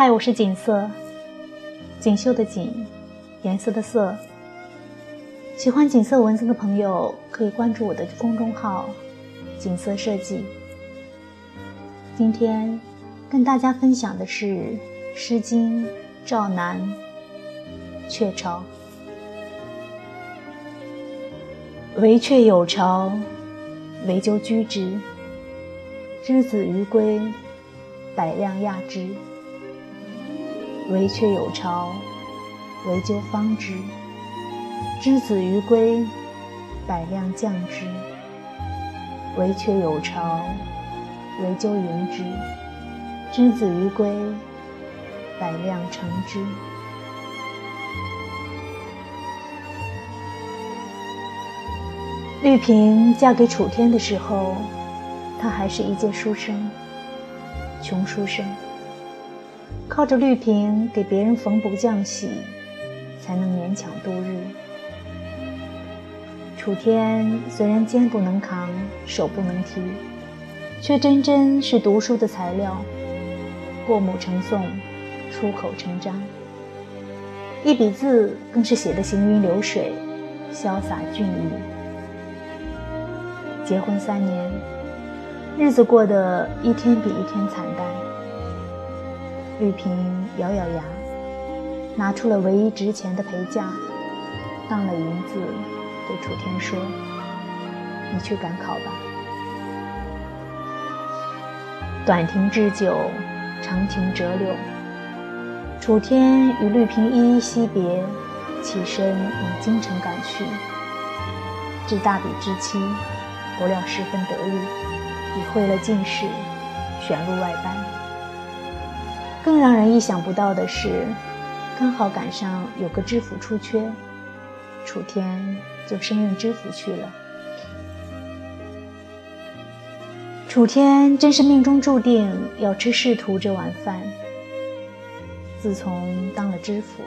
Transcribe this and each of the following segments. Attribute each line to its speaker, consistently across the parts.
Speaker 1: 嗨，我是锦瑟，锦绣的锦，颜色的色。喜欢锦瑟文字的朋友可以关注我的公众号“锦瑟设计”。今天跟大家分享的是《诗经·赵南·鹊巢》：“惟鹊有巢，惟鸠居之。之子于归，百辆亚之。惟鹊有巢，惟鸠方之。”之子于归，百辆降之；惟鹊有巢，惟鸠迎之。之子于归，百辆乘之。绿萍嫁给楚天的时候，他还是一介书生，穷书生，靠着绿萍给别人缝补浆洗，才能勉强度日。楚天虽然肩不能扛，手不能提，却真真是读书的材料，过目成诵，出口成章。一笔字更是写得行云流水，潇洒俊逸。结婚三年，日子过得一天比一天惨淡。绿萍咬咬牙，拿出了唯一值钱的陪嫁，当了银子。对楚天说：“你去赶考吧。”短亭置酒，长亭折柳。楚天与绿萍依依惜别，起身往京城赶去。至大比之期，不料十分得意，已会了进士，选入外班。更让人意想不到的是，刚好赶上有个知府出缺。楚天就升任知府去了。楚天真是命中注定要吃仕途这碗饭。自从当了知府，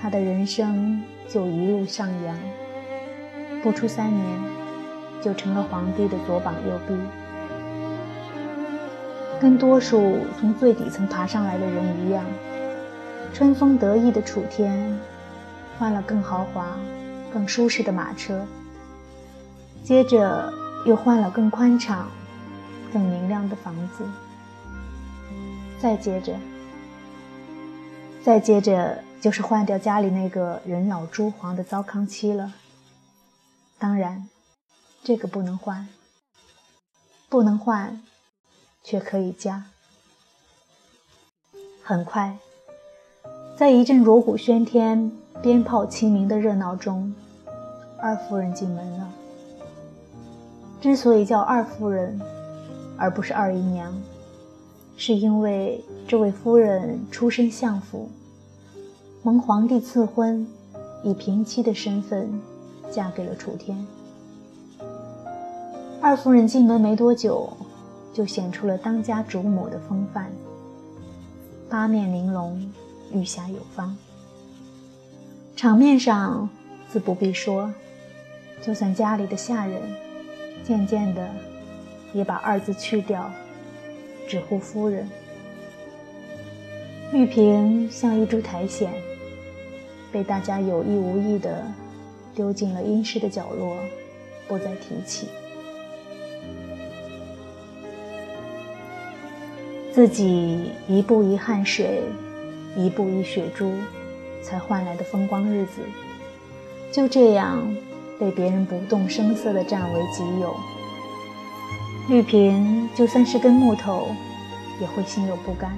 Speaker 1: 他的人生就一路上扬，不出三年，就成了皇帝的左膀右臂。跟多数从最底层爬上来的人一样，春风得意的楚天。换了更豪华、更舒适的马车，接着又换了更宽敞、更明亮的房子，再接着，再接着就是换掉家里那个人老珠黄的糟糠妻了。当然，这个不能换，不能换，却可以加。很快，在一阵锣鼓喧天。鞭炮齐鸣的热闹中，二夫人进门了。之所以叫二夫人，而不是二姨娘，是因为这位夫人出身相府，蒙皇帝赐婚，以平妻的身份嫁给了楚天。二夫人进门没多久，就显出了当家主母的风范，八面玲珑，玉侠有方。场面上自不必说，就算家里的下人，渐渐的也把“二”字去掉，只呼夫人。玉萍像一株苔藓，被大家有意无意的丢进了阴湿的角落，不再提起。自己一步一汗水，一步一血珠。才换来的风光日子，就这样被别人不动声色地占为己有。绿萍就算是根木头，也会心有不甘。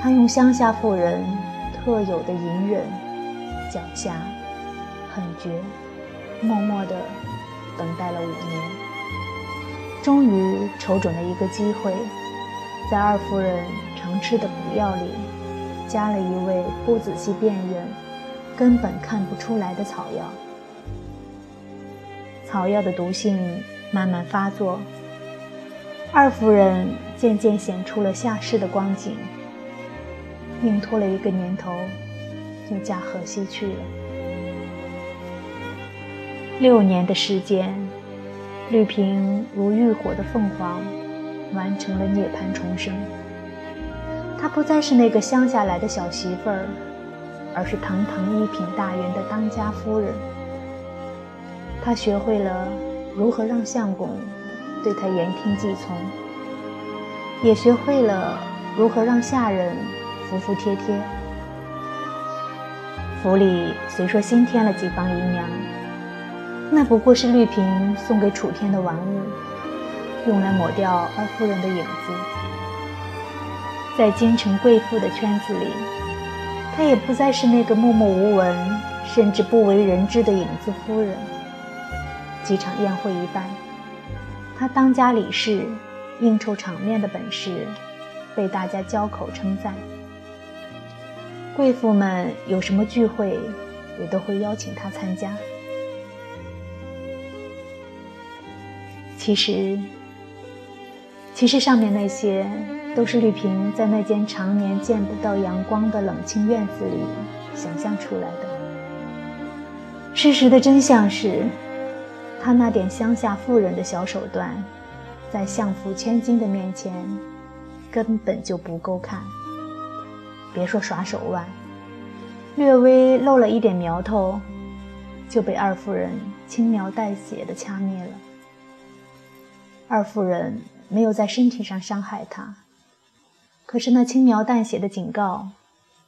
Speaker 1: 她用乡下妇人特有的隐忍、狡黠、狠绝，默默地等待了五年，终于瞅准了一个机会，在二夫人常吃的补药里。加了一味不仔细辨认，根本看不出来的草药。草药的毒性慢慢发作，二夫人渐渐显出了下世的光景。硬拖了一个年头，就嫁河西去了。六年的时间，绿萍如浴火的凤凰，完成了涅槃重生。她不再是那个乡下来的小媳妇儿，而是堂堂一品大员的当家夫人。她学会了如何让相公对她言听计从，也学会了如何让下人服服帖帖。府里虽说新添了几房姨娘，那不过是绿萍送给楚天的玩物，用来抹掉二夫人的影子。在京城贵妇的圈子里，她也不再是那个默默无闻，甚至不为人知的影子夫人。几场宴会一办，她当家理事、应酬场面的本事，被大家交口称赞。贵妇们有什么聚会，也都会邀请她参加。其实，其实上面那些都是绿萍在那间常年见不到阳光的冷清院子里想象出来的。事实的真相是，她那点乡下妇人的小手段，在相府千金的面前，根本就不够看。别说耍手腕，略微露了一点苗头，就被二夫人轻描淡写的掐灭了。二夫人没有在身体上伤害他，可是那轻描淡写的警告，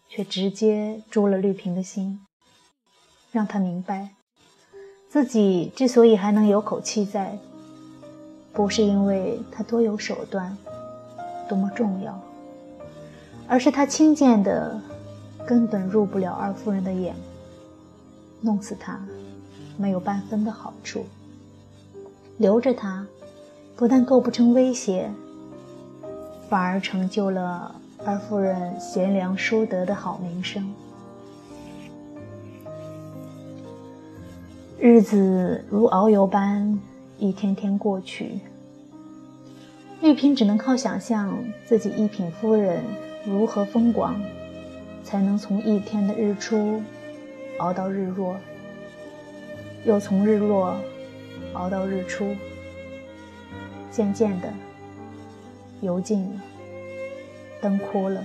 Speaker 1: 却直接诛了绿萍的心，让他明白，自己之所以还能有口气在，不是因为他多有手段，多么重要。而是他轻贱的，根本入不了二夫人的眼，弄死他，没有半分的好处。留着他，不但构不成威胁，反而成就了二夫人贤良淑德的好名声。日子如遨游般一天天过去，玉萍只能靠想象自己一品夫人。如何风光，才能从一天的日出熬到日落，又从日落熬到日出？渐渐的，油尽了，灯枯了，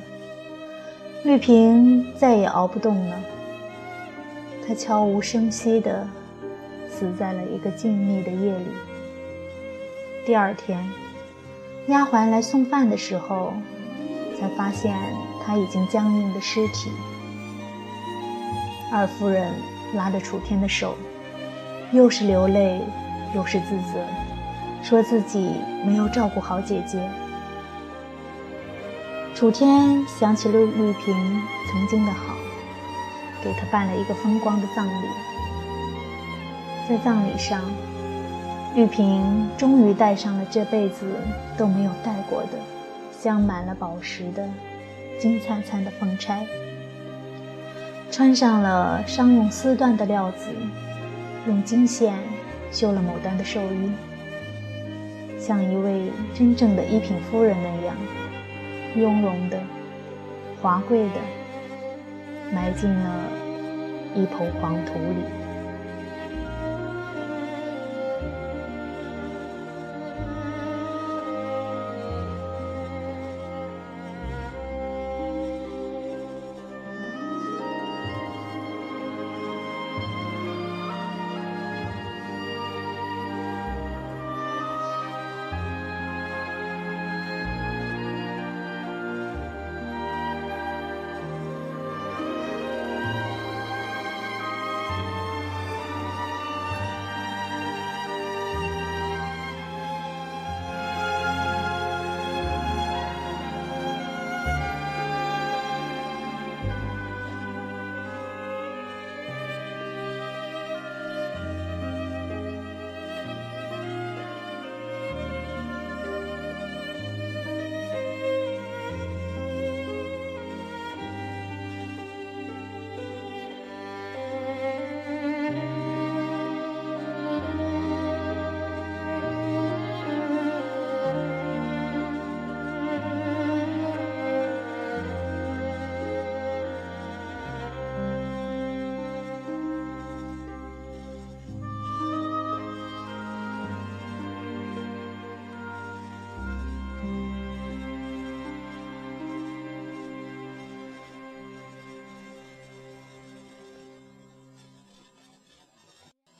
Speaker 1: 绿萍再也熬不动了。她悄无声息地死在了一个静谧的夜里。第二天，丫鬟来送饭的时候。才发现他已经僵硬的尸体。二夫人拉着楚天的手，又是流泪，又是自责，说自己没有照顾好姐姐。楚天想起了绿萍曾经的好，给她办了一个风光的葬礼。在葬礼上，绿萍终于戴上了这辈子都没有戴过的。镶满了宝石的金灿灿的凤钗，穿上了商用丝缎的料子，用金线绣了牡丹的寿衣，像一位真正的一品夫人那样，雍容的、华贵的，埋进了一抔黄土里。